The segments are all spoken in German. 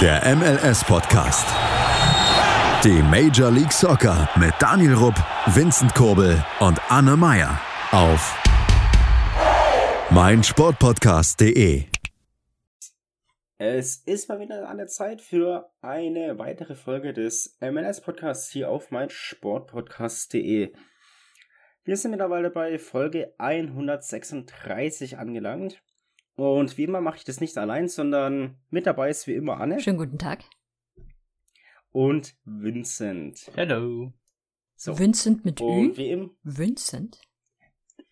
Der MLS-Podcast. Die Major League Soccer mit Daniel Rupp, Vincent Kurbel und Anne Meyer auf meinsportpodcast.de. Es ist mal wieder an der Zeit für eine weitere Folge des MLS-Podcasts hier auf meinsportpodcast.de. Wir sind mittlerweile bei Folge 136 angelangt. Und wie immer mache ich das nicht allein, sondern mit dabei ist wie immer Anne. Schönen guten Tag. Und Vincent. Hello. So. Vincent mit und Ü? wie immer. Vincent?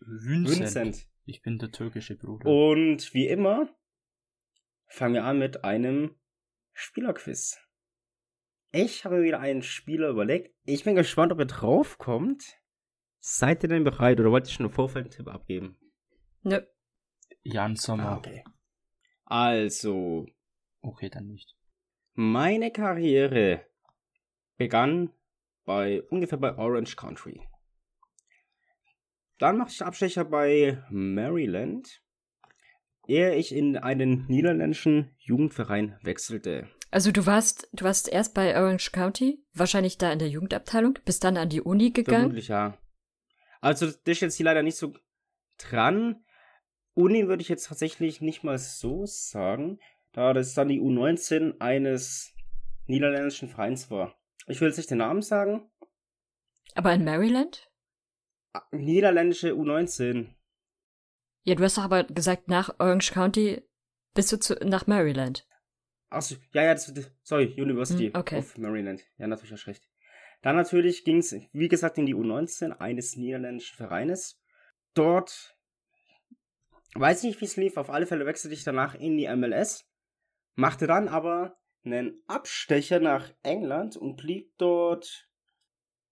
Vincent. Vincent. Ich bin der türkische Bruder. Und wie immer fangen wir an mit einem Spielerquiz. Ich habe mir wieder einen Spieler überlegt. Ich bin gespannt, ob er draufkommt. Seid ihr denn bereit oder wollt ihr schon einen Tipp abgeben? Nö. Jan Sommer. Ah, okay. Also, Okay, dann nicht. meine Karriere begann bei ungefähr bei Orange Country. Dann machte ich Abstecher bei Maryland, ehe ich in einen niederländischen Jugendverein wechselte. Also du warst, du warst erst bei Orange County, wahrscheinlich da in der Jugendabteilung, bist dann an die Uni gegangen. Vermutlich ja. Also, das ist jetzt hier leider nicht so dran. Uni würde ich jetzt tatsächlich nicht mal so sagen, da das dann die U19 eines niederländischen Vereins war. Ich will jetzt nicht den Namen sagen. Aber in Maryland? Ah, Niederländische U19. Ja, du hast doch aber gesagt, nach Orange County bist du zu, nach Maryland. Achso, ja, ja, das, das sorry, University Hm, okay. of Maryland. Ja, natürlich hast recht. Dann natürlich ging es, wie gesagt, in die U19 eines niederländischen Vereines. Dort, weiß nicht, wie es lief, auf alle Fälle wechselte ich danach in die MLS, machte dann aber einen Abstecher nach England und blieb dort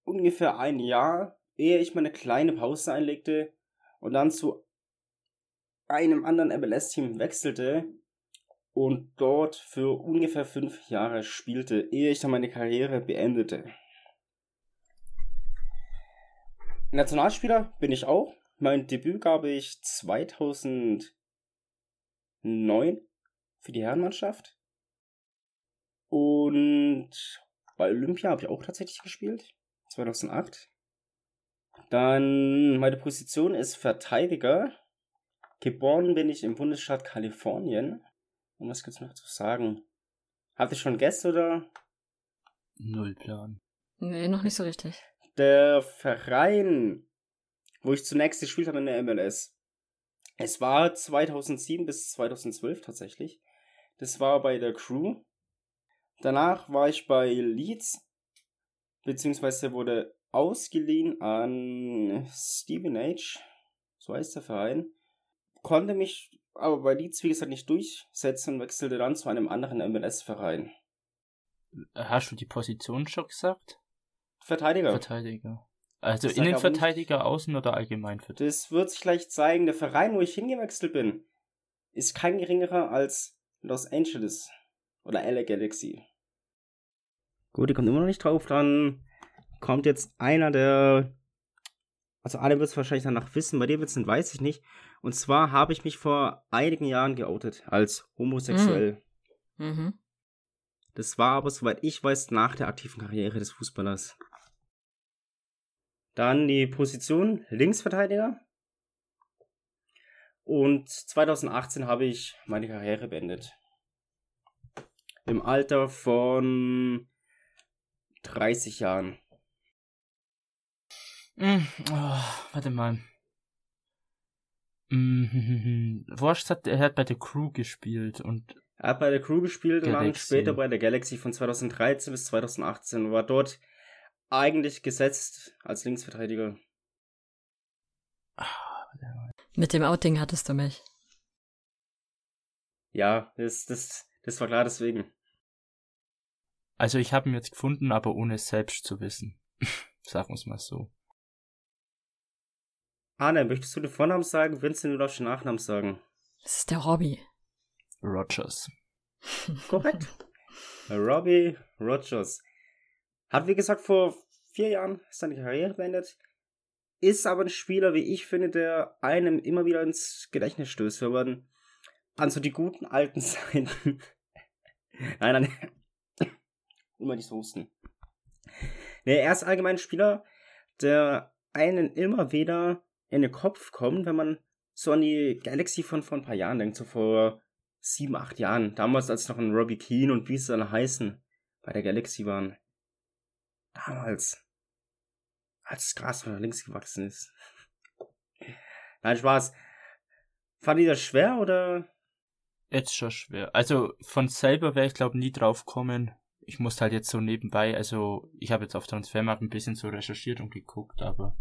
ungefähr ein Jahr, ehe ich meine kleine Pause einlegte und dann zu einem anderen MLS-Team wechselte und dort für ungefähr fünf Jahre spielte, ehe ich dann meine Karriere beendete. Nationalspieler bin ich auch. Mein Debüt gab ich 2009 für die Herrenmannschaft. Und bei Olympia habe ich auch tatsächlich gespielt. 2008. Dann meine Position ist Verteidiger. Geboren bin ich im Bundesstaat Kalifornien. Und was gibt's noch zu sagen? Habt ihr schon Gäste oder? Null Plan. Nee, noch nicht so richtig. Der Verein, wo ich zunächst gespielt habe in der MLS. Es war 2007 bis 2012 tatsächlich. Das war bei der Crew. Danach war ich bei Leeds, beziehungsweise wurde ausgeliehen an Stephen H. So heißt der Verein. Konnte mich aber bei Leeds, wie gesagt, nicht durchsetzen und wechselte dann zu einem anderen MLS-Verein. Hast du die Position schon gesagt? Verteidiger. Verteidiger. Also aber Innenverteidiger, Außen oder allgemein für Das wird sich gleich zeigen. Der Verein, wo ich hingewechselt bin, ist kein geringerer als Los Angeles oder LA Galaxy. Gut, die kommt immer noch nicht drauf. Dann kommt jetzt einer der. Also, alle wird es wahrscheinlich danach wissen. Bei dir wird es nicht, weiß ich nicht. Und zwar habe ich mich vor einigen Jahren geoutet als homosexuell. Mhm. Das war aber, soweit ich weiß, nach der aktiven Karriere des Fußballers. Dann die Position Linksverteidiger. Und 2018 habe ich meine Karriere beendet. Im Alter von 30 Jahren. Mm, oh, warte mal. Mm, Wurst hat, er hat bei der Crew gespielt und Er hat bei der Crew gespielt und dann Galaxy. später bei der Galaxy von 2013 bis 2018 und war dort eigentlich gesetzt als Linksverteidiger. Mit dem Outing hattest du mich. Ja, das, das, das war klar deswegen. also ich habe ihn jetzt gefunden, aber ohne es selbst zu wissen. Sagen wir es mal so. Arne, möchtest du den Vornamen sagen? Vincent, du darfst den Nachnamen sagen. Das ist der Robby. Rogers. Korrekt. Robbie Rogers. Hat, wie gesagt, vor vier Jahren seine Karriere beendet. Ist aber ein Spieler, wie ich finde, der einem immer wieder ins Gedächtnis stößt, wenn man an so die guten alten Zeiten nein, nein. immer nicht so husten. Nee, er ist allgemein ein Spieler, der einen immer wieder in den Kopf kommt, wenn man so an die Galaxy von vor ein paar Jahren denkt, so vor sieben, acht Jahren. Damals, als noch ein Robbie Keane und wie sie alle heißen, bei der Galaxy waren. Damals. Als das Gras nach links gewachsen ist. Nein, Spaß. Fand ihr das schwer oder? Jetzt schon schwer. Also von selber wäre ich glaube nie drauf kommen. Ich musste halt jetzt so nebenbei, also ich habe jetzt auf Transfermarkt ein bisschen so recherchiert und geguckt, aber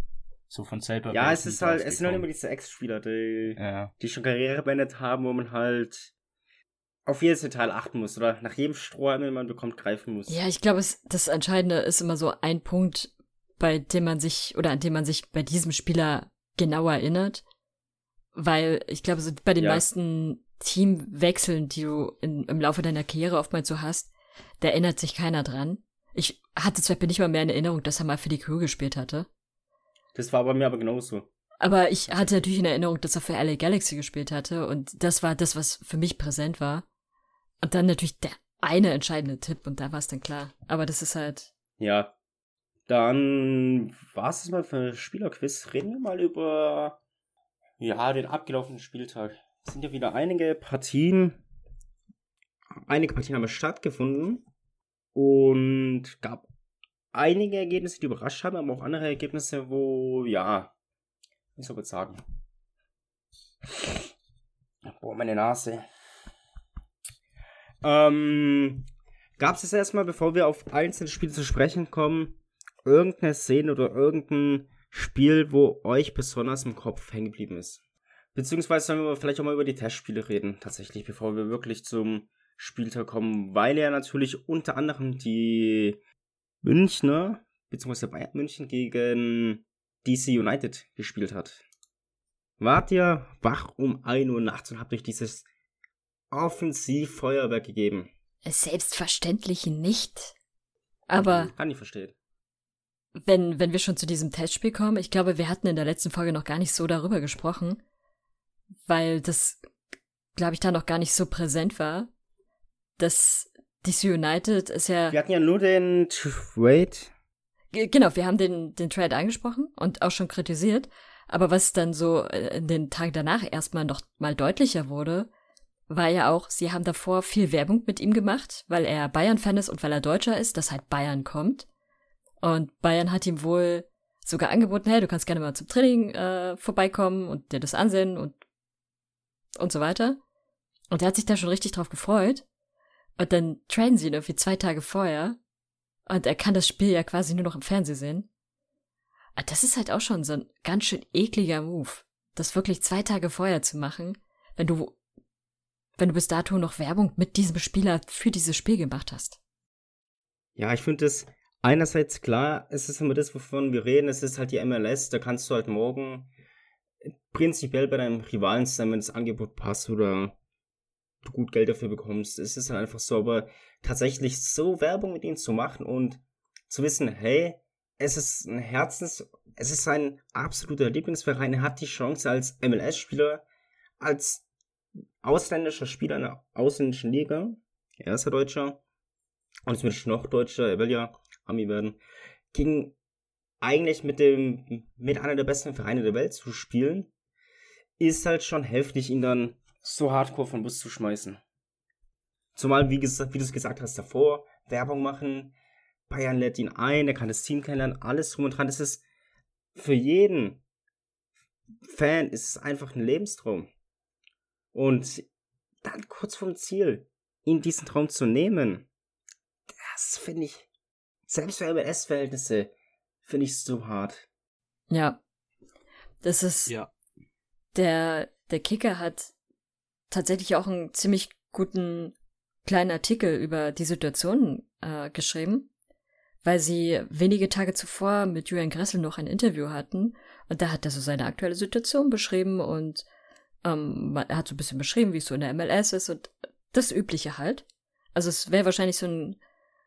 so von selber. Ja, es ist halt, es sind halt immer diese Ex-Spieler, die, Ja. die schon Karriere beendet haben, wo man halt auf jedes Detail achten muss oder nach jedem Strohhalm, den man bekommt, greifen muss. Ja, ich glaube, das Entscheidende ist immer so ein Punkt, bei dem man sich oder an dem man sich bei diesem Spieler genau erinnert. Weil ich glaube, so bei den Ja. meisten Teamwechseln, die du in, im Laufe deiner Karriere oftmals so hast, da erinnert sich keiner dran. Ich hatte zum Beispiel nicht mal mehr in Erinnerung, dass er mal für die Crew gespielt hatte. Das war bei mir aber genauso. Aber ich hatte natürlich in Erinnerung, dass er für LA Galaxy gespielt hatte und das war das, was für mich präsent war. Und dann natürlich der eine entscheidende Tipp und da war es dann klar. Aber das ist halt, Ja. Dann war es mal für Spielerquiz. Reden wir mal über ja, den abgelaufenen Spieltag. Es sind ja wieder einige Partien. Einige Partien haben stattgefunden. Und gab einige Ergebnisse, die überrascht haben, aber auch andere Ergebnisse, wo, ja, wie soll ich sagen? Boah, meine Nase. Ähm, Gab es erstmal, bevor wir auf einzelne Spiele zu sprechen kommen, irgendeine Szene oder irgendein Spiel, wo euch besonders im Kopf hängen geblieben ist? Beziehungsweise sollen wir vielleicht auch mal über die Testspiele reden, tatsächlich, bevor wir wirklich zum Spieltag kommen, weil ja natürlich unter anderem die Münchner, beziehungsweise Bayern München gegen DC United gespielt hat. Wart ihr wach um 1 Uhr nachts und habt euch dieses Offensivfeuerwerk gegeben? selbstverständlich nicht. Aber Kann ich verstehen. Wenn, wenn wir schon zu diesem Testspiel kommen, ich glaube, wir hatten in der letzten Folge noch gar nicht so darüber gesprochen, weil das, glaube ich, da noch gar nicht so präsent war. Das DC United ist ja. Wir hatten ja nur den Trade. Genau, wir haben den, den Trade angesprochen und auch schon kritisiert. Aber was dann so äh, in den Tagen danach erstmal noch mal deutlicher wurde, war ja auch, sie haben davor viel Werbung mit ihm gemacht, weil er Bayern-Fan ist und weil er Deutscher ist, dass halt Bayern kommt. Und Bayern hat ihm wohl sogar angeboten, hey, du kannst gerne mal zum Training äh, vorbeikommen und dir das ansehen und und so weiter. Und er hat sich da schon richtig drauf gefreut. Und dann trainen sie ihn irgendwie zwei Tage vorher und er kann das Spiel ja quasi nur noch im Fernsehen sehen. Ah, Das ist halt auch schon so ein ganz schön ekliger Move, das wirklich zwei Tage vorher zu machen, wenn du, wenn du bis dato noch Werbung mit diesem Spieler für dieses Spiel gemacht hast. Ja, ich finde es einerseits klar, es ist immer das, wovon wir reden, es ist halt die MLS, da kannst du halt morgen prinzipiell bei deinem Rivalen sein, wenn das Angebot passt oder du gut Geld dafür bekommst. Es ist dann einfach so, aber tatsächlich so Werbung mit ihm zu machen und zu wissen, hey, es ist ein Herzens, es ist sein absoluter Lieblingsverein, er hat die Chance als MLS-Spieler, als ausländischer Spieler in der ausländischen Liga, er ist ja Deutscher, und zumindest noch Deutscher, er will ja Ami werden, gegen eigentlich mit dem, mit einer der besten Vereine der Welt zu spielen, ist halt schon heftig, ihn dann so hardcore vom Bus zu schmeißen. Zumal, wie, gesagt, wie du es gesagt hast, davor Werbung machen, Bayern lädt ihn ein, er kann das Team kennenlernen, alles drum und dran. Das ist für jeden Fan ist es einfach ein Lebenstraum. Und dann kurz vom Ziel, ihm diesen Traum zu nehmen, das finde ich, selbst für MLS-Verhältnisse, finde ich so hart. Ja. Das ist, Ja. der, der Kicker hat tatsächlich auch einen ziemlich guten kleinen Artikel über die Situation äh, geschrieben, weil sie wenige Tage zuvor mit Julian Gressel noch ein Interview hatten und da hat er so seine aktuelle Situation beschrieben und ähm, er hat so ein bisschen beschrieben, wie es so in der MLS ist und das Übliche halt. Also es wäre wahrscheinlich so ein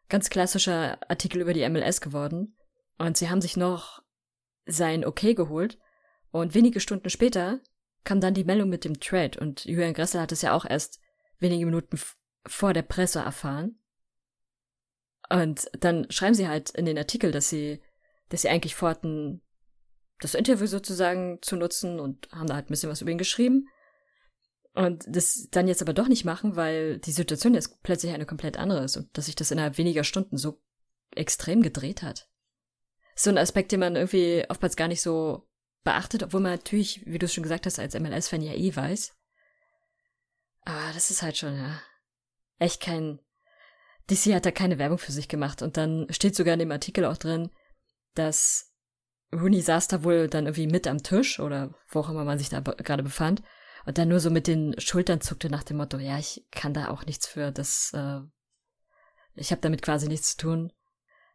ganz klassischer Artikel über die MLS geworden und sie haben sich noch sein Okay geholt und wenige Stunden später kam dann die Meldung mit dem Trade und Julian Gressel hat es ja auch erst wenige Minuten vor der Presse erfahren. Und dann schreiben sie halt in den Artikel, dass sie, dass sie eigentlich vorhatten, das Interview sozusagen zu nutzen und haben da halt ein bisschen was über ihn geschrieben. Und das dann jetzt aber doch nicht machen, weil die Situation jetzt plötzlich eine komplett andere ist und dass sich das innerhalb weniger Stunden so extrem gedreht hat. So ein Aspekt, den man irgendwie oftmals gar nicht so beachtet, obwohl man natürlich, wie du es schon gesagt hast, als MLS-Fan ja eh weiß. Aber das ist halt schon, ja, echt kein. DC hat da keine Werbung für sich gemacht und dann steht sogar in dem Artikel auch drin, dass Rooney saß da wohl dann irgendwie mit am Tisch oder wo auch immer man sich da gerade befand und dann nur so mit den Schultern zuckte nach dem Motto, ja, ich kann da auch nichts für, das, äh, ich habe damit quasi nichts zu tun.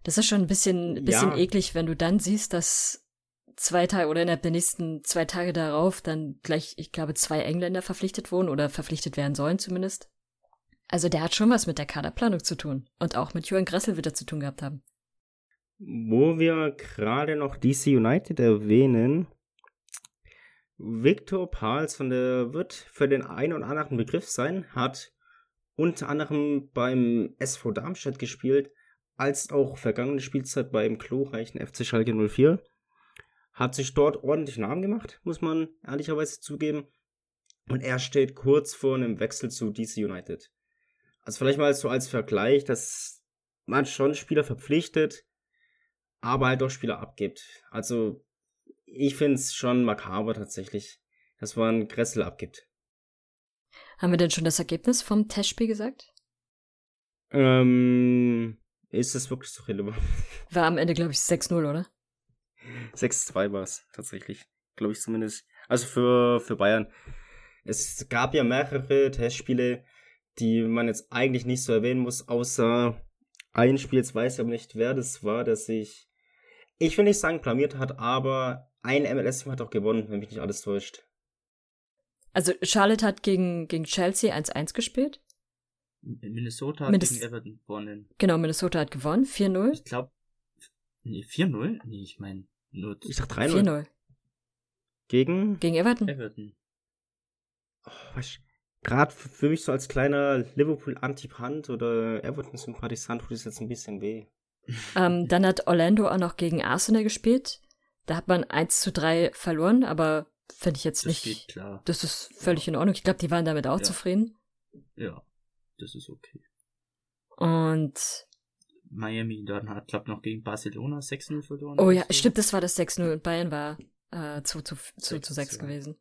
Das ist schon ein bisschen, bisschen ja. eklig, wenn du dann siehst, dass zwei Tage oder innerhalb der nächsten zwei Tage darauf dann gleich, ich glaube, zwei Engländer verpflichtet wurden oder verpflichtet werden sollen zumindest. Also der hat schon was mit der Kaderplanung zu tun. Und auch mit Jürgen Gressel wieder zu tun gehabt haben. Wo wir gerade noch DC United erwähnen, Viktor Palsson, der wird für den einen oder anderen Begriff sein, hat unter anderem beim SV Darmstadt gespielt, als auch vergangene Spielzeit beim glorreichen FC Schalke 04. Hat sich dort ordentlich Namen gemacht, muss man ehrlicherweise zugeben. Und er steht kurz vor einem Wechsel zu DC United. Also vielleicht mal so als Vergleich, dass man schon Spieler verpflichtet, aber halt auch Spieler abgibt. Also ich finde es schon makaber tatsächlich, dass man Gressel abgibt. Haben wir denn schon das Ergebnis vom Testspiel gesagt? Ähm, ist das wirklich so relevant? War am Ende, glaube ich, 6-0, oder? 6-2 war es tatsächlich. Glaube ich zumindest. Also für, für Bayern. Es gab ja mehrere Testspiele, die man jetzt eigentlich nicht so erwähnen muss, außer ein Spiel, jetzt weiß ich aber nicht, wer das war, dass sich, ich will nicht sagen blamiert hat, aber ein MLS-Team hat auch gewonnen, wenn mich nicht alles täuscht. Also Charlotte hat gegen, gegen Chelsea 1-1 gespielt. Minnesota hat Minnes gegen Everton gewonnen. Genau, Minnesota hat gewonnen, 4-0. Ich glaube, nee, 4-0? Nee, ich meine, nur. Ich sag 3-0. 4-0. Gegen? Gegen Everton. Everton. Oh, was, gerade für mich so als kleiner Liverpool-Antipant oder Everton-Sympathisant tut es jetzt ein bisschen weh. Ähm, dann hat Orlando auch noch gegen Arsenal gespielt. Da hat man 1 zu 3 verloren, aber finde ich jetzt das nicht. Geht klar. Das ist völlig in Ordnung. Ich glaube, die waren damit auch ja. zufrieden. Ja, das ist okay. Und Miami dann hat, glaube noch gegen Barcelona 6-0 verloren. Oh ja, so. stimmt, das war das 6-0 und Bayern war äh, zu, zu, zu, 6, zu 6 ja. gewesen.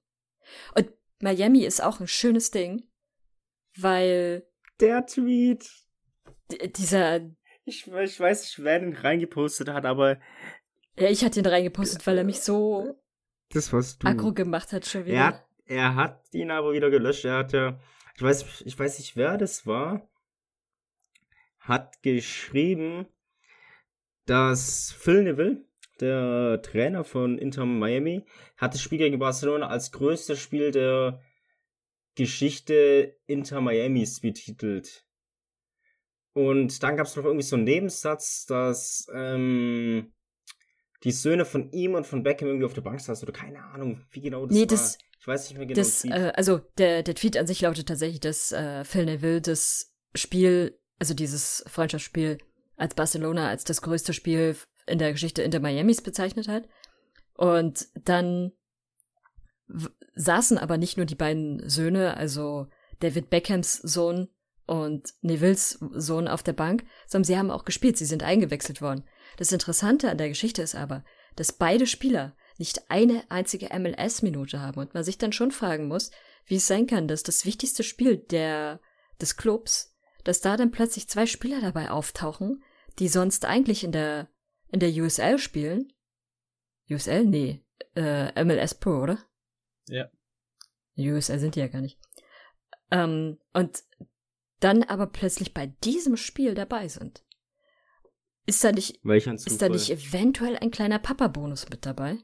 Und Miami ist auch ein schönes Ding, weil. Der Tweet. Dieser. Ich, ich weiß nicht, wer den reingepostet hat, aber. Ja, ich hatte ihn reingepostet, weil er mich so. Das war's du. Aggro gemacht hat schon wieder. Er hat, er hat ihn aber wieder gelöscht. Er hat ja. Ich weiß, ich weiß nicht, wer das war. Hat geschrieben, dass Phil Neville der Trainer von Inter Miami, hat das Spiel gegen Barcelona als größtes Spiel der Geschichte Inter Miamis betitelt. Und dann gab es noch irgendwie so einen Nebensatz, dass ähm, die Söhne von ihm und von Beckham irgendwie auf der Bank saßen oder keine Ahnung, wie genau das nee, war. Das, ich weiß nicht mehr genau. Das, äh, also der, der Tweet an sich lautet tatsächlich, dass äh, Phil Neville das Spiel, also dieses Freundschaftsspiel als Barcelona als das größte Spiel in der Geschichte Inter Miamis bezeichnet hat. Und dann saßen aber nicht nur die beiden Söhne, also David Beckhams Sohn und Nevilles Sohn auf der Bank, sondern sie haben auch gespielt, sie sind eingewechselt worden. Das Interessante an der Geschichte ist aber, dass beide Spieler nicht eine einzige MLS-Minute haben und man sich dann schon fragen muss, wie es sein kann, dass das wichtigste Spiel der, des Clubs, dass da dann plötzlich zwei Spieler dabei auftauchen, die sonst eigentlich in der in der USL spielen. USL? Nee. Äh, MLS Pro, oder? Ja. USL sind die ja gar nicht. Ähm, und dann aber plötzlich bei diesem Spiel dabei sind. Ist da nicht, ist da nicht eventuell ein kleiner Papa-Bonus mit dabei?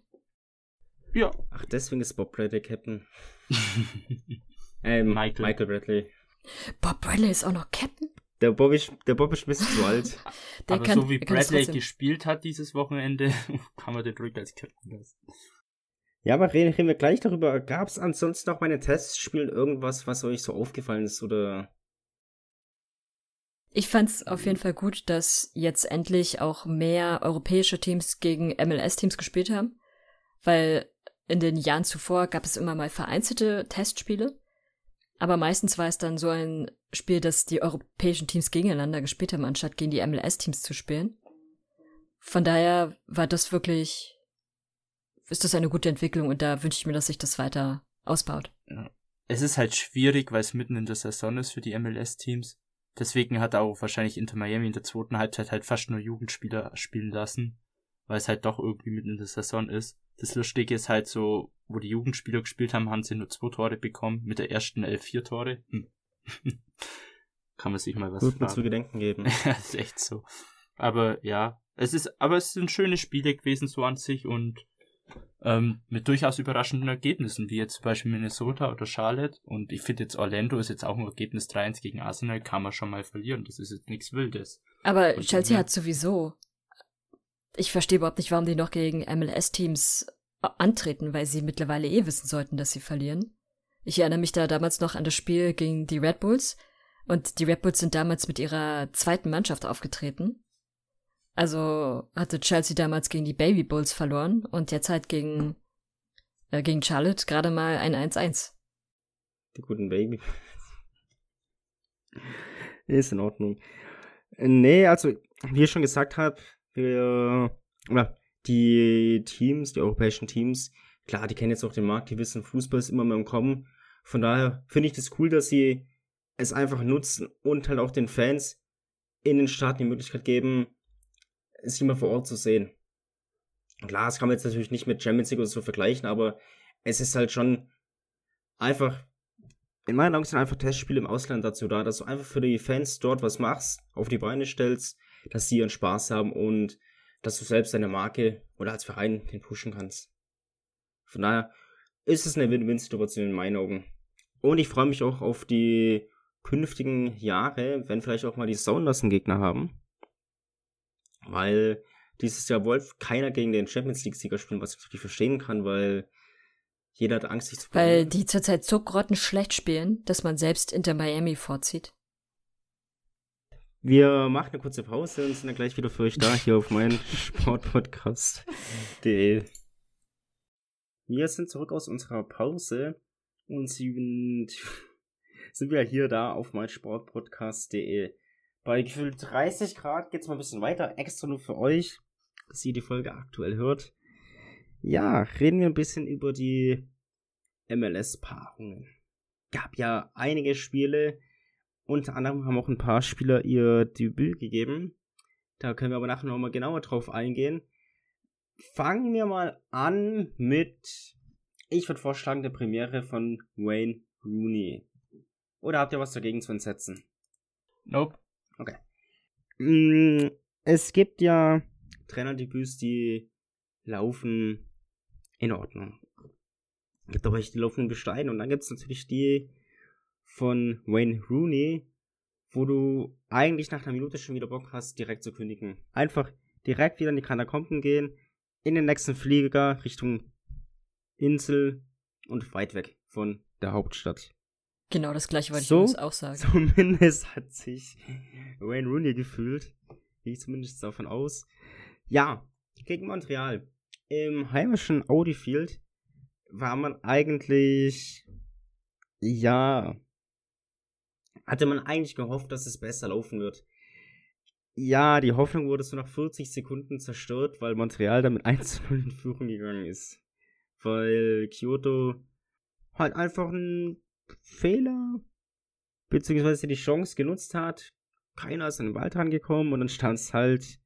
Ja. Ach, deswegen ist Bob Bradley Captain. ähm, Michael. Michael Bradley. Bob Bradley ist auch noch Captain? Der Bob ist, der Bob ist ein bisschen zu alt. Der Aber kann, so wie Bradley gespielt hat dieses Wochenende, kann man den ruhig als Captain lassen. Ja, aber reden, reden wir gleich darüber. Gab es ansonsten noch meine Testspielen irgendwas, was euch so aufgefallen ist oder Ich fand's auf jeden Fall gut, dass jetzt endlich auch mehr europäische Teams gegen MLS-Teams gespielt haben, weil in den Jahren zuvor gab es immer mal vereinzelte Testspiele, aber meistens war es dann so ein Spiel, dass die europäischen Teams gegeneinander gespielt haben, anstatt gegen die MLS-Teams zu spielen. Von daher war das wirklich, ist das eine gute Entwicklung und da wünsche ich mir, dass sich das weiter ausbaut. Es ist halt schwierig, weil es mitten in der Saison ist für die MLS-Teams. Deswegen hat auch wahrscheinlich Inter Miami in der zweiten Halbzeit halt fast nur Jugendspieler spielen lassen, weil es halt doch irgendwie mitten in der Saison ist. Das Lustige ist halt so, wo die Jugendspieler gespielt haben, haben sie nur zwei Tore bekommen, mit der ersten elf vier Tore. Hm. Kann man sich mal was Gut, zu gedenken geben. ja, ist echt so. Aber ja, es ist, aber es sind schöne Spiele gewesen so an sich und ähm, mit durchaus überraschenden Ergebnissen, wie jetzt zum Beispiel Minnesota oder Charlotte. Und ich finde jetzt Orlando ist jetzt auch ein Ergebnis 3-1 gegen Arsenal, kann man schon mal verlieren. Das ist jetzt nichts Wildes. Aber und Chelsea hat sowieso. Ich verstehe überhaupt nicht, warum die noch gegen MLS-Teams antreten, weil sie mittlerweile eh wissen sollten, dass sie verlieren. Ich erinnere mich da damals noch an das Spiel gegen die Red Bulls. Und die Red Bulls sind damals mit ihrer zweiten Mannschaft aufgetreten. Also hatte Chelsea damals gegen die Baby Bulls verloren und jetzt halt gegen, äh, gegen Charlotte gerade mal ein 1-1. Die guten Baby. Ist in Ordnung. Nee, also, wie ich schon gesagt habe, wir, die Teams, die europäischen Teams, klar, die kennen jetzt auch den Markt, die wissen, Fußball ist immer mehr im Kommen. Von daher finde ich das cool, dass sie es einfach nutzen und halt auch den Fans in den Staaten die Möglichkeit geben, sich mal vor Ort zu sehen. Klar, das kann man jetzt natürlich nicht mit Champions League oder so vergleichen, aber es ist halt schon einfach, in meinen Augen sind einfach Testspiele im Ausland dazu da, dass du einfach für die Fans dort was machst, auf die Beine stellst, dass sie ihren Spaß haben und dass du selbst deine Marke oder als Verein den pushen kannst. Von daher ist es eine Win-Win-Situation in meinen Augen. Und ich freue mich auch auf die künftigen Jahre, wenn vielleicht auch mal die Sounders Gegner haben weil dieses Jahr Wolf keiner gegen den Champions League-Sieger spielen, was ich natürlich verstehen kann, weil jeder hat Angst, sich zu Weil die zurzeit so grotten schlecht spielen, dass man selbst Inter Miami vorzieht. Wir machen eine kurze Pause und sind dann gleich wieder für euch da, hier auf meinen Sportpodcast.de. Wir sind zurück aus unserer Pause und sind, sind wir hier da auf meinsportpodcast.de. Bei gefühlt 30 Grad geht's mal ein bisschen weiter, extra nur für euch, dass ihr die Folge aktuell hört. Ja, reden wir ein bisschen über die MLS-Paarungen. Gab ja einige Spiele, unter anderem haben auch ein paar Spieler ihr Debüt gegeben. Da können wir aber nachher nochmal genauer drauf eingehen. Fangen wir mal an mit, ich würde vorschlagen, der Premiere von Wayne Rooney. Oder habt ihr was dagegen zu entsetzen? Nope. Okay. Mm, es gibt ja Trainerdebüts, die laufen in Ordnung. Es gibt aber die laufen in und dann gibt es natürlich die von Wayne Rooney, wo du eigentlich nach einer Minute schon wieder Bock hast, direkt zu kündigen. Einfach direkt wieder in die Katakomben gehen, in den nächsten Flieger Richtung Insel und weit weg von der Hauptstadt. Genau das gleiche wollte so, ich uns auch sagen. Zumindest hat sich Wayne Rooney gefühlt. Gehe ich zumindest davon aus. Ja, gegen Montreal. Im heimischen Audi Field war man eigentlich, ja, hatte man eigentlich gehofft, dass es besser laufen wird. Ja, die Hoffnung wurde so nach 40 Sekunden zerstört, weil Montreal damit 1 0 in Führung gegangen ist. Weil Kyoto halt einfach ein Fehler, beziehungsweise die Chance genutzt hat. Keiner ist an den Ball dran gekommen und dann stand es halt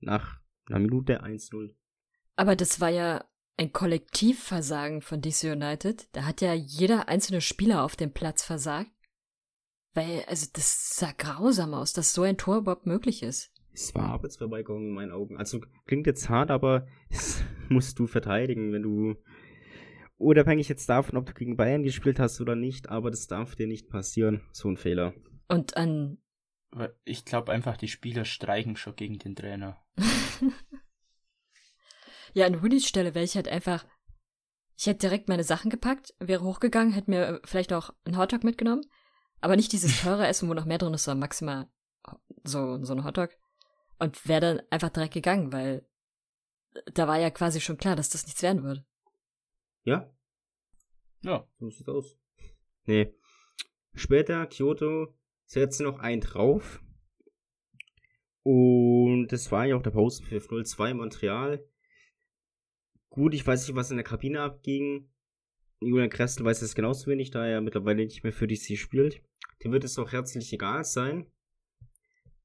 nach einer Minute 1-0. Aber das war ja ein Kollektivversagen von DC United. Da hat ja jeder einzelne Spieler auf dem Platz versagt. Weil, also das sah grausam aus, dass so ein Tor überhaupt möglich ist. Es war Arbeitsverweigerung in meinen Augen. Also klingt jetzt hart, aber das musst du verteidigen, wenn du unabhängig jetzt davon, ob du gegen Bayern gespielt hast oder nicht, aber das darf dir nicht passieren, so ein Fehler. Und an. Ich glaube einfach, die Spieler streichen schon gegen den Trainer. ja, an Rooney's Stelle wäre ich halt einfach. Ich hätte direkt meine Sachen gepackt, wäre hochgegangen, hätte mir vielleicht auch einen Hotdog mitgenommen, aber nicht dieses teure Essen, wo noch mehr drin ist, sondern maximal so, so ein Hotdog. Und wäre dann einfach direkt gegangen, weil da war ja quasi schon klar, dass das nichts werden würde. Ja, Ja. so sieht's aus. Nee. Später, Kyoto, setzte noch einen drauf. Und das war ja auch der Pausenpfiff 02 Montreal. Gut, ich weiß nicht, was in der Kabine abging. Julian Kressel weiß es genauso wenig, da er mittlerweile nicht mehr für DC spielt. Dem wird es auch herzlich egal sein.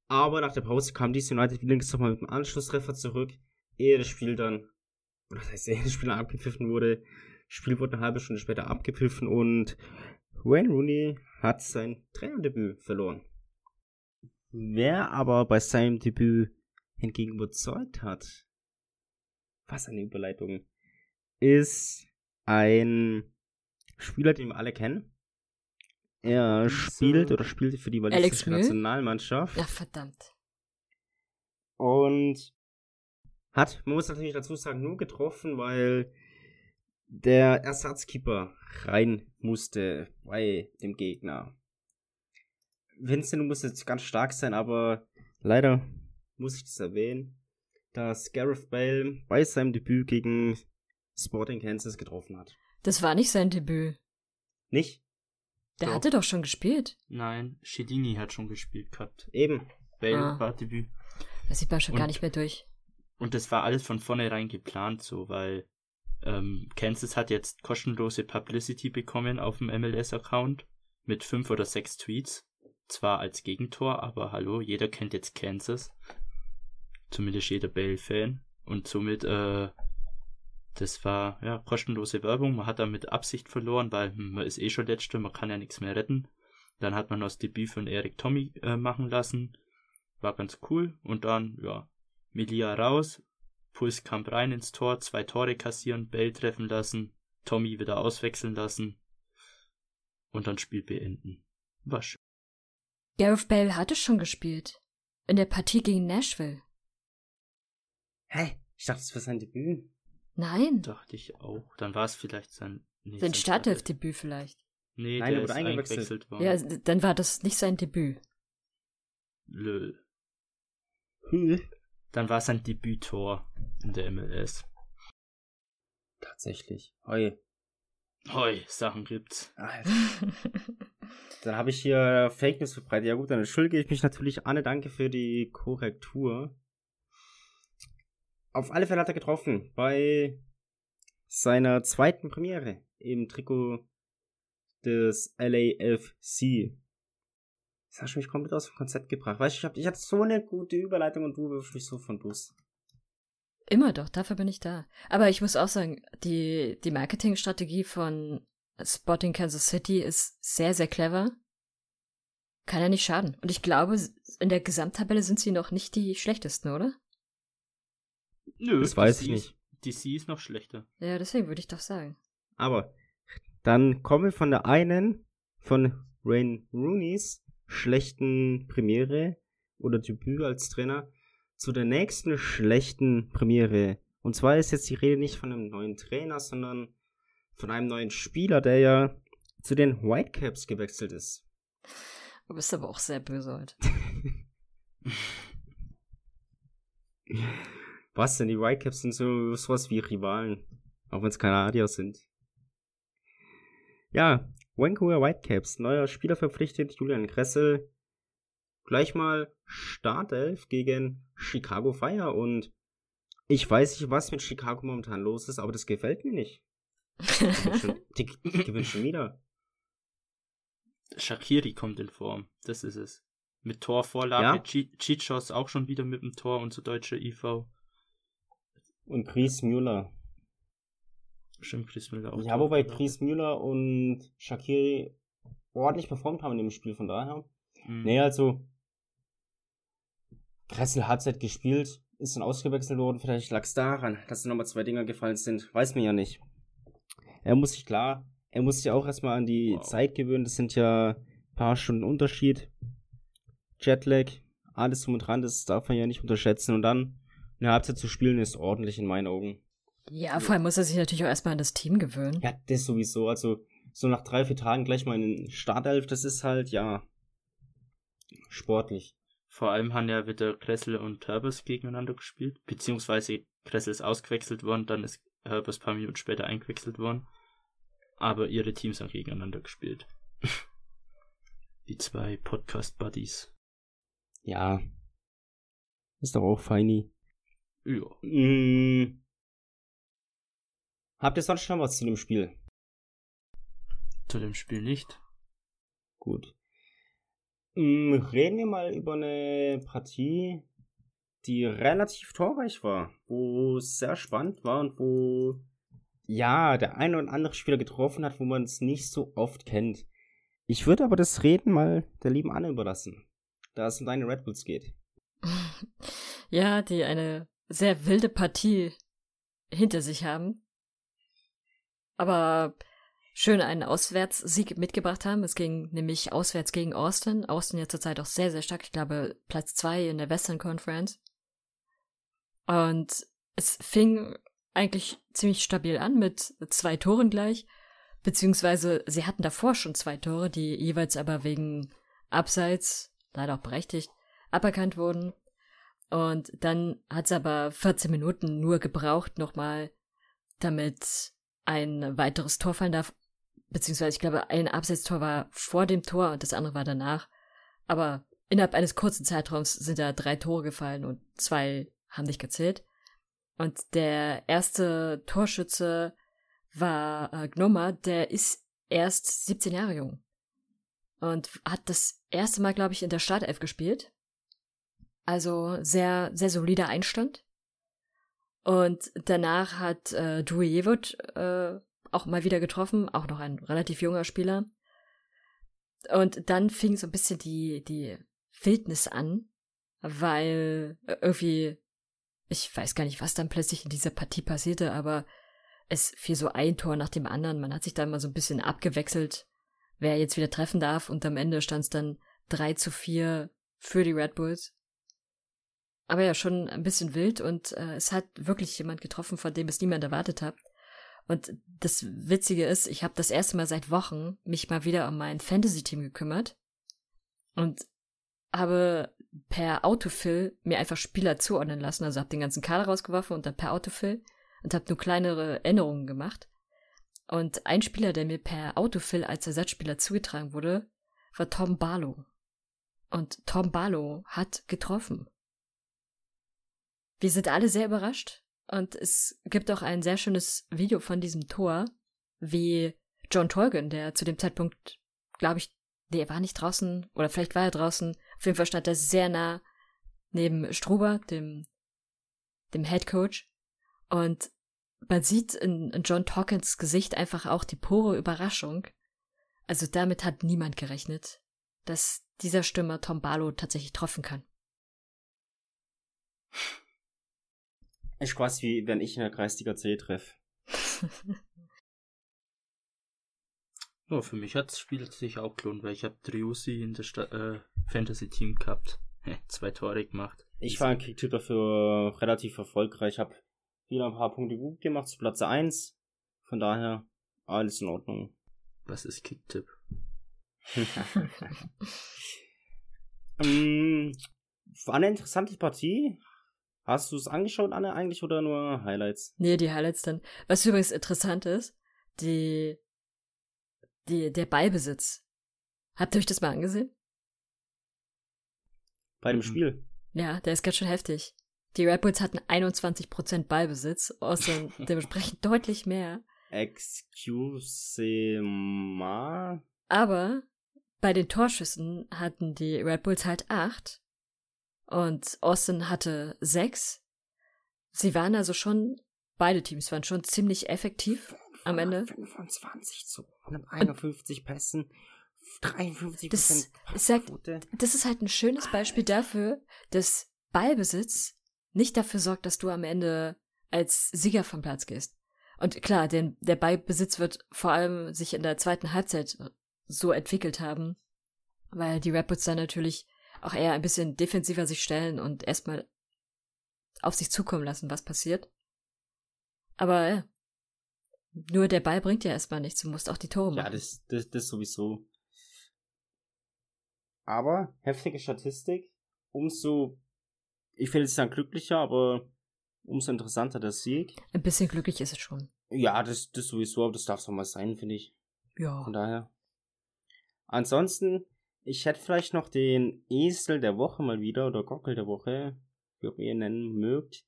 Aber nach der Pause kam DC United Links nochmal mit dem Anschlusstreffer zurück, ehe das Spiel dann, oder das heißt, ehe das Spiel dann abgepfiffen wurde. Spiel wurde eine halbe Stunde später abgepfiffen und Wayne Rooney hat sein Trainerdebüt verloren. Wer aber bei seinem Debüt hingegen überzeugt hat, was eine Überleitung, ist ein Spieler, den wir alle kennen. Er spielt oder spielte für die walisische? Nationalmannschaft Ja, verdammt. und hat, man muss natürlich dazu sagen, nur getroffen, weil der Ersatzkeeper rein musste bei dem Gegner. Vincent muss jetzt ganz stark sein, aber leider muss ich das erwähnen, dass Gareth Bale bei seinem Debüt gegen Sporting Kansas getroffen hat. Das war nicht sein Debüt. Nicht? Der Doch. hatte doch schon gespielt. Nein, Shedini hat schon gespielt gehabt. Eben. Bale Ah. war Debüt. Da sieht man schon gar Und- nicht mehr durch. Und das war alles von vornherein geplant so, weil ähm, Kansas hat jetzt kostenlose Publicity bekommen auf dem MLS-Account mit fünf oder sechs Tweets. Zwar als Gegentor, aber hallo, jeder kennt jetzt Kansas. Zumindest jeder Bale-Fan. Und somit, äh, das war ja kostenlose Werbung. Man hat da mit Absicht verloren, weil hm, man ist eh schon Letzter, man kann ja nichts mehr retten. Dann hat man das Debüt von Eric Tommy äh, machen lassen. War ganz cool. Und dann, ja, Melia raus, Puls kam rein ins Tor, zwei Tore kassieren, Bell treffen lassen, Tommy wieder auswechseln lassen und dann Spiel beenden. War schön. Gareth Bale hatte schon gespielt. In der Partie gegen Nashville. Hä? Ich dachte, das war sein Debüt. Nein. Dachte ich auch. Dann war es vielleicht sein. Nee, Sein sein Startelfdebüt vielleicht. Nee, Nein, der er ist wurde eingewechselt. eingewechselt worden. Ja, dann war das nicht sein Debüt. Lö. Hm. Dann war es sein Debüttor in der MLS. Tatsächlich. Hoi. Hoi, Sachen gibt's. Alter. Dann habe ich hier Fake News verbreitet. Ja gut, dann entschuldige ich mich natürlich. Anne, danke für die Korrektur. Auf alle Fälle hat er getroffen bei seiner zweiten Premiere im Trikot des LAFC. Das hast du mich komplett aus dem Konzept gebracht. Weißt du, ich, hab, ich hatte so eine gute Überleitung und du wirfst mich so von Bus. Immer doch, dafür bin ich da. Aber ich muss auch sagen, die, die Marketingstrategie von Spotting Kansas City ist sehr, sehr clever. Kann ja nicht schaden. Und ich glaube, in der Gesamttabelle sind sie noch nicht die schlechtesten, oder? Nö, Das weiß ich ist- DC ist noch schlechter. Ja, deswegen würde ich doch sagen. Aber dann kommen wir von der einen, von Rain Rooneys schlechten Premiere oder Debüt als Trainer zu der nächsten schlechten Premiere. Und zwar ist jetzt die Rede nicht von einem neuen Trainer, sondern von einem neuen Spieler, der ja zu den Whitecaps gewechselt ist. Du bist aber auch sehr böse heute. Was denn? Die Whitecaps sind so sowas wie Rivalen. Auch wenn es Kanadier sind. Ja, Vancouver Whitecaps. Neuer Spieler verpflichtet, Julian Kressel. Gleich mal Startelf gegen Chicago Fire. Und ich weiß nicht, was mit Chicago momentan los ist, aber das gefällt mir nicht. Die die, gewinnt schon wieder. Shakiri kommt in Form. Das ist es. Mit Torvorlage. Ja. Che- Chichos auch schon wieder mit dem Tor, unser deutscher IV. Und Chris Müller. Stimmt, Chris Müller auch. Ja, wobei. Chris Müller und Shakiri ordentlich performt haben in dem Spiel, von daher. Mhm. Nee, also. Kressel hat halt gespielt, ist dann ausgewechselt worden. Vielleicht lag es daran, dass nochmal zwei Dinger gefallen sind. Weiß man ja nicht. Er muss sich klar, er muss sich auch erstmal an die Wow. Zeit gewöhnen. Das sind ja ein paar Stunden Unterschied. Jetlag, alles drum und dran, das darf man ja nicht unterschätzen. Und dann eine Halbzeit zu spielen ist ordentlich in meinen Augen. Ja, vor allem muss er sich natürlich auch erstmal an das Team gewöhnen. Ja, das sowieso. Also, so nach drei, vier Tagen gleich mal in den Startelf, das ist halt, ja, sportlich. Vor allem haben ja wieder Kressel und Herbers gegeneinander gespielt, beziehungsweise Kressel ist ausgewechselt worden, dann ist Herbers ein paar Minuten später eingewechselt worden. Aber ihre Teams haben gegeneinander gespielt. Die zwei Podcast-Buddies. Ja. Ist doch auch feini. Ja. Mm. Habt ihr sonst noch was zu dem Spiel? Zu dem Spiel nicht. Gut. Mm, reden wir mal über eine Partie, die relativ torreich war, wo es sehr spannend war und wo ja der eine oder andere Spieler getroffen hat, wo man es nicht so oft kennt. Ich würde aber das Reden mal der lieben Anne überlassen, da es um deine Red Bulls geht. ja, die eine sehr wilde Partie hinter sich haben. Aber schön einen Auswärtssieg mitgebracht haben. Es ging nämlich auswärts gegen Austin. Austin ja zurzeit auch sehr, sehr stark. Ich glaube, Platz zwei in der Western Conference. Und es fing eigentlich ziemlich stabil an mit zwei Toren gleich. Beziehungsweise sie hatten davor schon zwei Tore, die jeweils aber wegen Abseits, leider auch berechtigt, aberkannt wurden. Und dann hat es aber 14 Minuten nur gebraucht, nochmal, damit ein weiteres Tor fallen darf. Beziehungsweise ich glaube, ein Abseitstor war vor dem Tor und das andere war danach. Aber innerhalb eines kurzen Zeitraums sind da drei Tore gefallen und zwei haben nicht gezählt. Und der erste Torschütze war äh, Gnoma, der ist erst 17 Jahre jung. Und hat das erste Mal, glaube ich, in der Startelf gespielt. Also sehr, sehr solider Einstand. Und danach hat äh, Dujevot äh, auch mal wieder getroffen, auch noch ein relativ junger Spieler. Und dann fing so ein bisschen die, die Wildnis an, weil irgendwie, ich weiß gar nicht, was dann plötzlich in dieser Partie passierte, aber es fiel so ein Tor nach dem anderen. Man hat sich da mal so ein bisschen abgewechselt, wer jetzt wieder treffen darf. Und am Ende stand es dann 3 zu 4 für die Red Bulls. Aber ja, schon ein bisschen wild und äh, es hat wirklich jemand getroffen, von dem es niemand erwartet hat. Und das Witzige ist, ich habe das erste Mal seit Wochen mich mal wieder um mein Fantasy-Team gekümmert und habe per Autofill mir einfach Spieler zuordnen lassen. Also habe den ganzen Kader rausgeworfen und dann per Autofill und habe nur kleinere Änderungen gemacht. Und ein Spieler, der mir per Autofill als Ersatzspieler zugetragen wurde, war Tom Barlow. Und Tom Barlow hat getroffen. Wir sind alle sehr überrascht und es gibt auch ein sehr schönes Video von diesem Tor, wie John Tolgan, der zu dem Zeitpunkt, glaube ich, nee, er war nicht draußen oder vielleicht war er draußen. Auf jeden Fall stand er sehr nah neben Struber, dem, dem Head Coach. Und man sieht in, in John Torkins Gesicht einfach auch die pure Überraschung. Also damit hat niemand gerechnet, dass dieser Stürmer Tom Barlow tatsächlich treffen kann. Ist quasi wie wenn ich in der Kreisliga C treffe. ja, für mich hat das Spiel sich auch gelohnt, weil ich habe Driussi in der Sta äh, Fantasy-Team gehabt. Zwei Tore gemacht. Ich war ein Kicktipp dafür relativ erfolgreich. Hab wieder ein paar Punkte gut gemacht zu Platz 1. Von daher alles in Ordnung. Was ist Kicktipp? ähm, war eine interessante Partie. Hast du es angeschaut, Anne, eigentlich, oder nur Highlights? Nee, die Highlights dann. Was übrigens interessant ist, die, die, der Ballbesitz. Habt ihr euch das mal angesehen? Bei dem mhm. Spiel? Ja, der ist ganz schön heftig. Die Red Bulls hatten 21% Ballbesitz, außer dementsprechend deutlich mehr. Excuse me. Aber bei den Torschüssen hatten die Red Bulls halt 8 und Austin hatte sechs. Sie waren also schon, beide Teams waren schon ziemlich effektiv am Ende. 25 zu 151 Pässen, 53 das, sagt, das ist halt ein schönes Beispiel dafür, dass Ballbesitz nicht dafür sorgt, dass du am Ende als Sieger vom Platz gehst. Und klar, denn der Ballbesitz wird vor allem sich in der zweiten Halbzeit so entwickelt haben, weil die Rapids dann natürlich auch eher ein bisschen defensiver sich stellen und erstmal auf sich zukommen lassen, was passiert. Aber ja, nur der Ball bringt ja erstmal nichts, du musst auch die Tore machen. Ja, das, das, das sowieso. Aber heftige Statistik. umso, ich finde es dann glücklicher, aber umso interessanter der Sieg. Ein bisschen glücklich ist es schon. Ja, das, das sowieso, aber das darf es auch mal sein, finde ich. Ja. Von daher. Ansonsten, ich hätte vielleicht noch den Esel der Woche mal wieder oder Gockel der Woche, wie auch ihr ihn nennen mögt.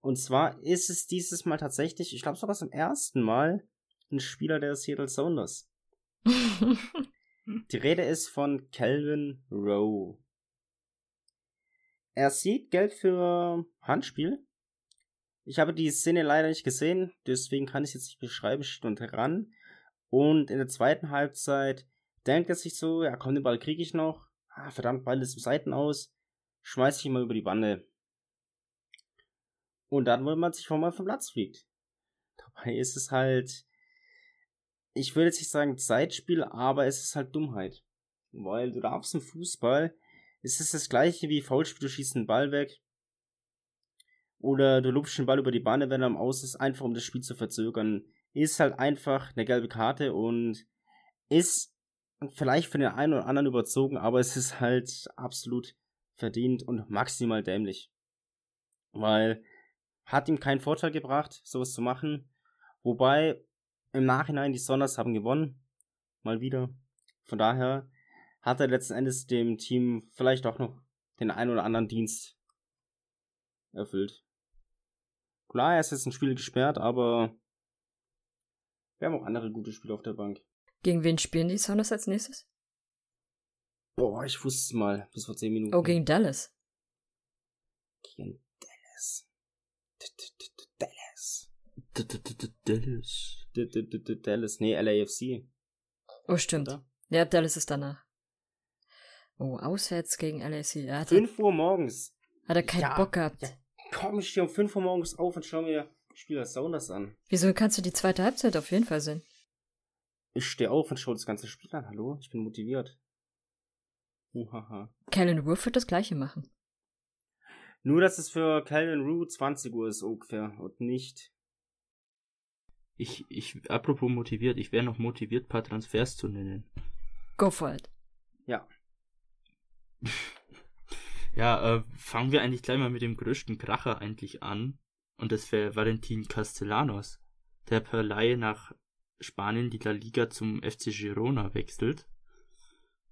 Und zwar ist es dieses Mal tatsächlich, ich glaube sogar zum ersten Mal, ein Spieler der Seattle Sounders. Die Rede ist von Calvin Rowe. Er sieht Geld für Handspiel. Ich habe die Szene leider nicht gesehen, deswegen kann ich es jetzt nicht beschreiben, steht und ran. Und in der zweiten Halbzeit denkt er sich so, ja komm, den Ball kriege ich noch. Ah, verdammt, Ball ist im Seiten aus. Schmeiß ich ihn mal über die Bande. Und dann, wenn man sich schon mal vom Platz fliegt. Dabei ist es halt, ich würde jetzt nicht sagen Zeitspiel, aber es ist halt Dummheit. Weil du darfst im Fußball, es ist das gleiche wie Foulspiel, du schießt den Ball weg. Oder du lupfst den Ball über die Bahn, wenn er am Aus ist, einfach um das Spiel zu verzögern. Ist halt einfach eine gelbe Karte und ist vielleicht für den einen oder anderen überzogen, aber es ist halt absolut verdient und maximal dämlich. Weil hat ihm keinen Vorteil gebracht, sowas zu machen. Wobei im Nachhinein die Sonders haben gewonnen. Mal wieder. Von daher hat er letzten Endes dem Team vielleicht auch noch den einen oder anderen Dienst erfüllt. Klar, er ist jetzt ein Spiel gesperrt, aber wir haben auch andere gute Spiele auf der Bank. Gegen wen spielen die Sounders als nächstes? Boah, ich wusste es mal, bis vor 10 Minuten. Oh, gegen Dallas. Gegen Dallas. Dallas. Dallas. Dallas, nee, LAFC. Oh, stimmt. Oder? Ja, Dallas ist danach. Oh, auswärts gegen. Er hat, 5 Uhr morgens. hat er keinen Ja, Bock gehabt. ja. Komm, ich stehe um 5 Uhr morgens auf und schau mir Spieler Sounders an. Wieso kannst du die zweite Halbzeit auf jeden Fall sehen? Ich stehe auf und schaue das ganze Spiel an. Hallo? Ich bin motiviert. Uhaha. Callan Wolf wird das gleiche machen. Nur, dass es für Calvin Rue 20 Uhr ist ungefähr und nicht. Ich, ich, apropos motiviert, ich wäre noch motiviert, paar Transfers zu nennen. Go for it. Ja. Ja, äh, fangen wir eigentlich gleich mal mit dem größten Kracher eigentlich an. Und das wäre Valentin Castellanos, der per Laie nach Spanien die La Liga zum FC Girona wechselt.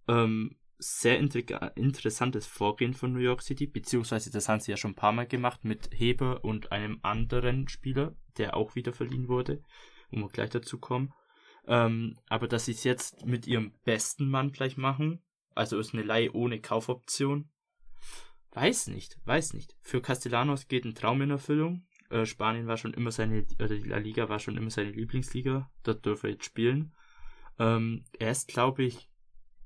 Ähm, sehr inter interessantes Vorgehen von New York City, beziehungsweise das haben sie ja schon ein paar Mal gemacht mit Heber und einem anderen Spieler, der auch wieder verliehen wurde, wo wir gleich dazu kommen. Ähm, aber dass sie es jetzt mit ihrem besten Mann gleich machen, also ist eine Leihe ohne Kaufoption, weiß nicht, weiß nicht. Für Castellanos geht ein Traum in Erfüllung. Äh, Spanien war schon immer seine, oder die La Liga war schon immer seine Lieblingsliga. Dort dürfen er jetzt spielen. Ähm, er ist, glaube ich,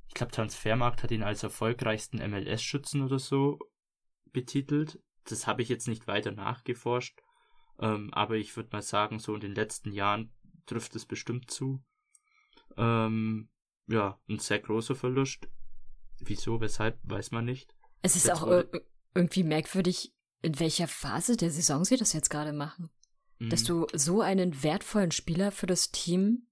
ich glaube, Transfermarkt hat ihn als erfolgreichsten MLS-Schützen oder so betitelt. Das habe ich jetzt nicht weiter nachgeforscht. Ähm, aber ich würde mal sagen, so in den letzten Jahren trifft es bestimmt zu. Ähm, ja, ein sehr großer Verlust. Wieso, weshalb, weiß man nicht. Es ist Jetzt auch irgendwie merkwürdig, in welcher Phase der Saison sie das jetzt gerade machen. Dass Mhm. du so einen wertvollen Spieler für das Team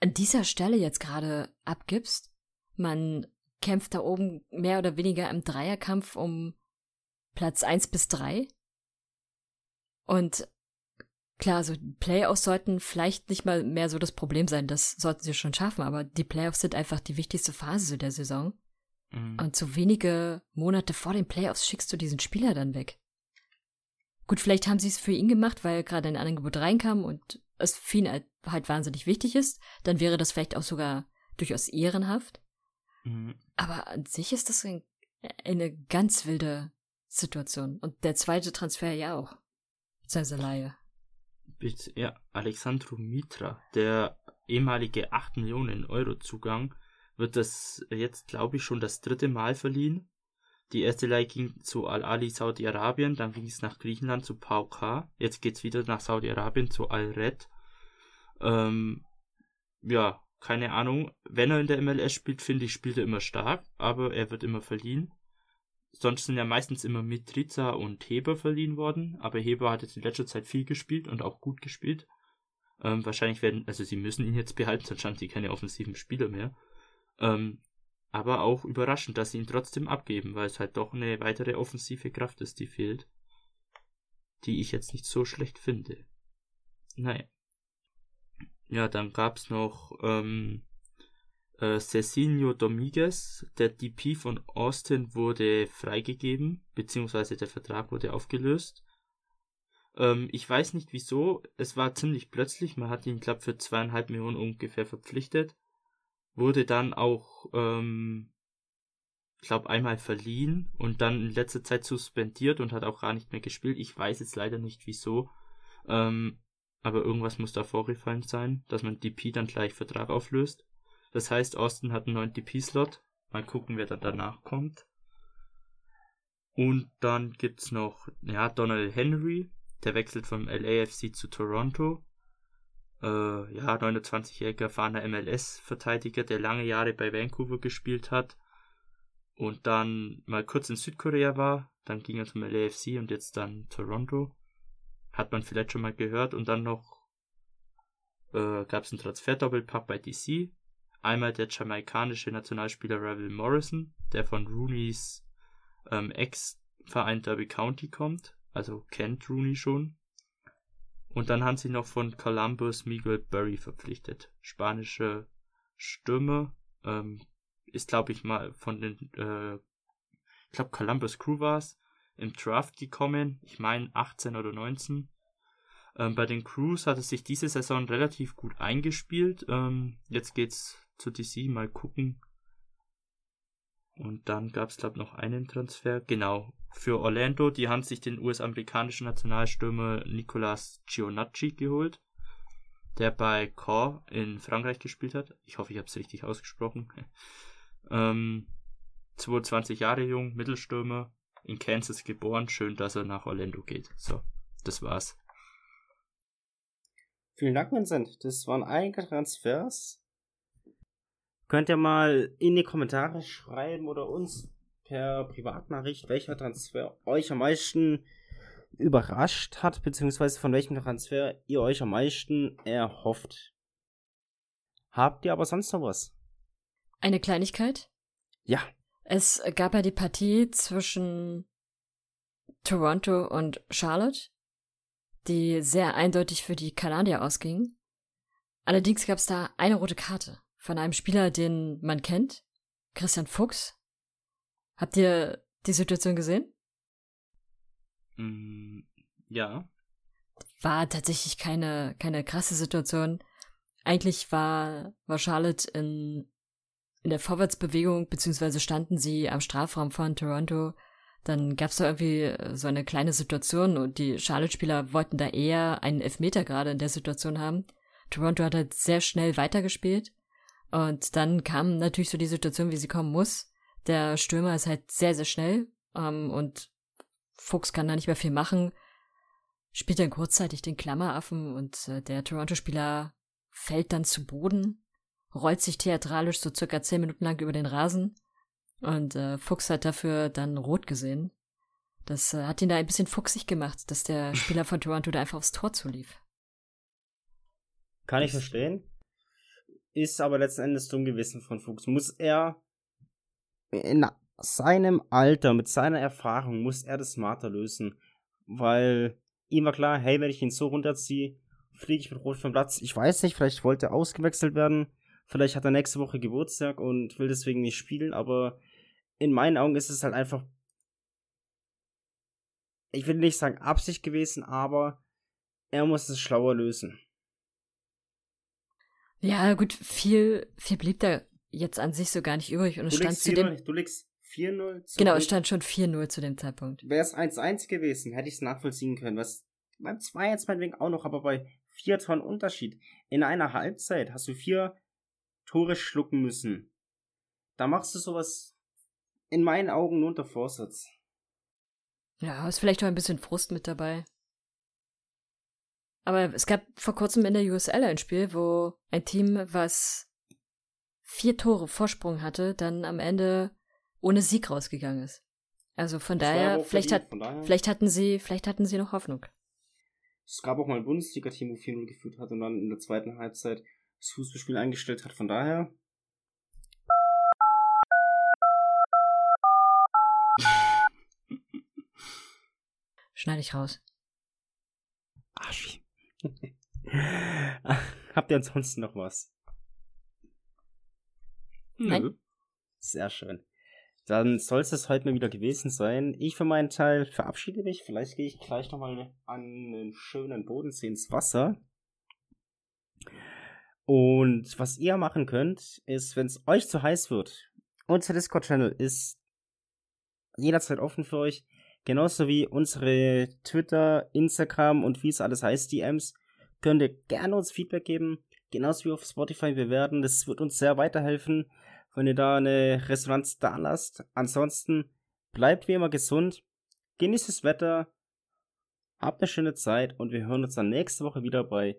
an dieser Stelle jetzt gerade abgibst. Man kämpft da oben mehr oder weniger im Dreierkampf um Platz eins bis drei. Und klar, so Playoffs sollten vielleicht nicht mal mehr so das Problem sein, das sollten sie schon schaffen, aber die Playoffs sind einfach die wichtigste Phase der Saison. Mhm. Und so wenige Monate vor den Playoffs schickst du diesen Spieler dann weg. Gut, vielleicht haben sie es für ihn gemacht, weil gerade ein Angebot reinkam und es für ihn halt, halt wahnsinnig wichtig ist. Dann wäre das vielleicht auch sogar durchaus ehrenhaft. Mhm. Aber an sich ist das ein, eine ganz wilde Situation. Und der zweite Transfer ja auch. Seine Laie. Bitte, ja, Alexandru Mitra, der ehemalige 8 Millionen Euro Zugang, wird das jetzt, glaube ich, schon das dritte Mal verliehen. Die erste Leihe ging zu Al-Ali Saudi-Arabien, dann ging es nach Griechenland zu PAOK, jetzt geht's wieder nach Saudi-Arabien zu Al-Red. Ähm, ja, keine Ahnung. Wenn er in der MLS spielt, finde ich, spielt er immer stark, aber er wird immer verliehen. Sonst sind ja meistens immer Mitriza und Heber verliehen worden, aber Heber hat jetzt in letzter Zeit viel gespielt und auch gut gespielt. Ähm, wahrscheinlich werden, also sie müssen ihn jetzt behalten, sonst haben sie keine offensiven Spieler mehr. Ähm, Aber auch überraschend, dass sie ihn trotzdem abgeben, weil es halt doch eine weitere offensive Kraft ist, die fehlt. Die ich jetzt nicht so schlecht finde. Naja. Ja, dann gab's noch ähm, äh, Cecinio Dominguez, der DP von Austin wurde freigegeben, beziehungsweise der Vertrag wurde aufgelöst. Ähm, ich weiß nicht wieso, es war ziemlich plötzlich, man hat ihn, glaube für zweieinhalb Millionen ungefähr verpflichtet, wurde dann auch, ähm, glaube einmal verliehen und dann in letzter Zeit suspendiert und hat auch gar nicht mehr gespielt. Ich weiß jetzt leider nicht wieso, ähm, aber irgendwas muss da vorgefallen sein, dass man DP dann gleich Vertrag auflöst. Das heißt, Austin hat einen neuen DP-Slot. Mal gucken, wer da danach kommt. Und dann gibt's noch, ja, Donald Henry. Der wechselt vom LAFC zu Toronto. Äh, ja, 29-jähriger erfahrener MLS-Verteidiger, der lange Jahre bei Vancouver gespielt hat. Und dann mal kurz in Südkorea war. Dann ging er zum LAFC und jetzt dann Toronto. Hat man vielleicht schon mal gehört. Und dann noch äh, gab es einen Transfer-Doppelpack bei DC. Einmal der jamaikanische Nationalspieler Ravel Morrison, der von Rooneys ähm, Ex-Verein Derby County kommt, also kennt Rooney schon. Und dann haben sie noch von Columbus Miguel Burry verpflichtet. Spanische Stürmer, ähm, ist glaube ich mal von den, äh, ich glaube Columbus Crew war es, im Draft gekommen, ich meine 18 oder 19. Ähm, bei den Crews hat es sich diese Saison relativ gut eingespielt. Ähm, jetzt geht's zu DC, mal gucken. Und dann gab es, glaube ich, noch einen Transfer. Genau, für Orlando. Die haben sich den US-amerikanischen Nationalstürmer Nicolas Gionacci geholt, der bei Caen in Frankreich gespielt hat. Ich hoffe, ich habe es richtig ausgesprochen. ähm, 22 Jahre jung, Mittelstürmer, in Kansas geboren. Schön, dass er nach Orlando geht. So, das war's. Vielen Dank, Vincent. Das waren einige Transfers. Könnt ihr mal in die Kommentare schreiben oder uns per Privatnachricht, welcher Transfer euch am meisten überrascht hat, beziehungsweise von welchem Transfer ihr euch am meisten erhofft. Habt ihr aber sonst noch was? Eine Kleinigkeit? Ja. Es gab ja die Partie zwischen Toronto und Charlotte, die sehr eindeutig für die Kanadier ausging. Allerdings gab es da eine rote Karte von einem Spieler, den man kennt, Christian Fuchs. Habt ihr die Situation gesehen? Mm, ja. War tatsächlich keine, keine krasse Situation. Eigentlich war, war Charlotte in, in der Vorwärtsbewegung, beziehungsweise standen sie am Strafraum von Toronto. Dann gab es da irgendwie so eine kleine Situation und die Charlotte-Spieler wollten da eher einen Elfmeter gerade in der Situation haben. Toronto hat halt sehr schnell weitergespielt und dann kam natürlich so die Situation, wie sie kommen muss. Der Stürmer ist halt sehr, sehr schnell ähm, und Fuchs kann da nicht mehr viel machen. Spielt dann kurzzeitig den Klammeraffen und äh, der Toronto-Spieler fällt dann zu Boden, rollt sich theatralisch so circa zehn Minuten lang über den Rasen und äh, Fuchs hat dafür dann rot gesehen. Das äh, hat ihn da ein bisschen fuchsig gemacht, dass der Spieler von Toronto da einfach aufs Tor zulief. Kann ich verstehen ist aber letzten Endes dumm gewesen von Fuchs. Muss er in seinem Alter, mit seiner Erfahrung, muss er das smarter lösen. Weil ihm war klar, hey, wenn ich ihn so runterziehe, fliege ich mit Rot vom Platz. Ich weiß nicht, vielleicht wollte er ausgewechselt werden. Vielleicht hat er nächste Woche Geburtstag und will deswegen nicht spielen, aber in meinen Augen ist es halt einfach. Ich will nicht sagen Absicht gewesen, aber er muss es schlauer lösen. Ja, gut, viel, viel blieb da jetzt an sich so gar nicht übrig. Und es stand zu dem. Du legst 4-0 Genau, es stand schon 4-0 zu dem Zeitpunkt. Wäre es 1-1 gewesen, hätte ich es nachvollziehen können. Was beim 2-1 meinetwegen auch noch, aber bei vier Toren Unterschied. In einer Halbzeit hast du vier Tore schlucken müssen. Da machst du sowas in meinen Augen nur unter Vorsatz. Ja, ist vielleicht auch ein bisschen Frust mit dabei. Aber es gab vor kurzem in der USL ein Spiel, wo ein Team, was vier Tore Vorsprung hatte, dann am Ende ohne Sieg rausgegangen ist. Also von das daher, vielleicht, hat, von daher. vielleicht hatten sie, vielleicht hatten sie noch Hoffnung. Es gab auch mal ein Bundesliga-Team, wo 4-0 geführt hat und dann in der zweiten Halbzeit das Fußballspiel eingestellt hat. Von daher. Schneide ich raus. Habt ihr ansonsten noch was? Nein. Sehr schön. Dann soll es das heute mal wieder gewesen sein. Ich für meinen Teil verabschiede mich. Vielleicht gehe ich gleich nochmal an einen schönen Bodensee ins Wasser. Und was ihr machen könnt, ist, wenn es euch zu heiß wird, unser Discord-Channel ist jederzeit offen für euch. Genauso wie unsere Twitter, Instagram und wie es alles heißt, DMs. Könnt ihr gerne uns Feedback geben. Genauso wie auf Spotify bewerten. Das wird uns sehr weiterhelfen, wenn ihr da eine Resonanz da lasst. Ansonsten bleibt wie immer gesund. Genießt das Wetter. Habt eine schöne Zeit und wir hören uns dann nächste Woche wieder bei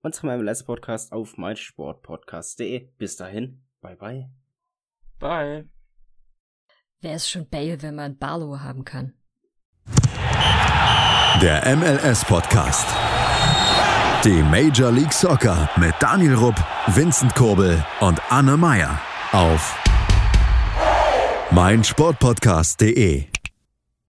unserem MLS-Podcast auf meinsportpodcast.de. Bis dahin, bye bye. Bye. Wer ist schon Bale, wenn man Barlow haben kann? Der MLS-Podcast. Die Major League Soccer mit Daniel Rupp, Vincent Kurbel und Anne Meyer auf meinsportpodcast.de.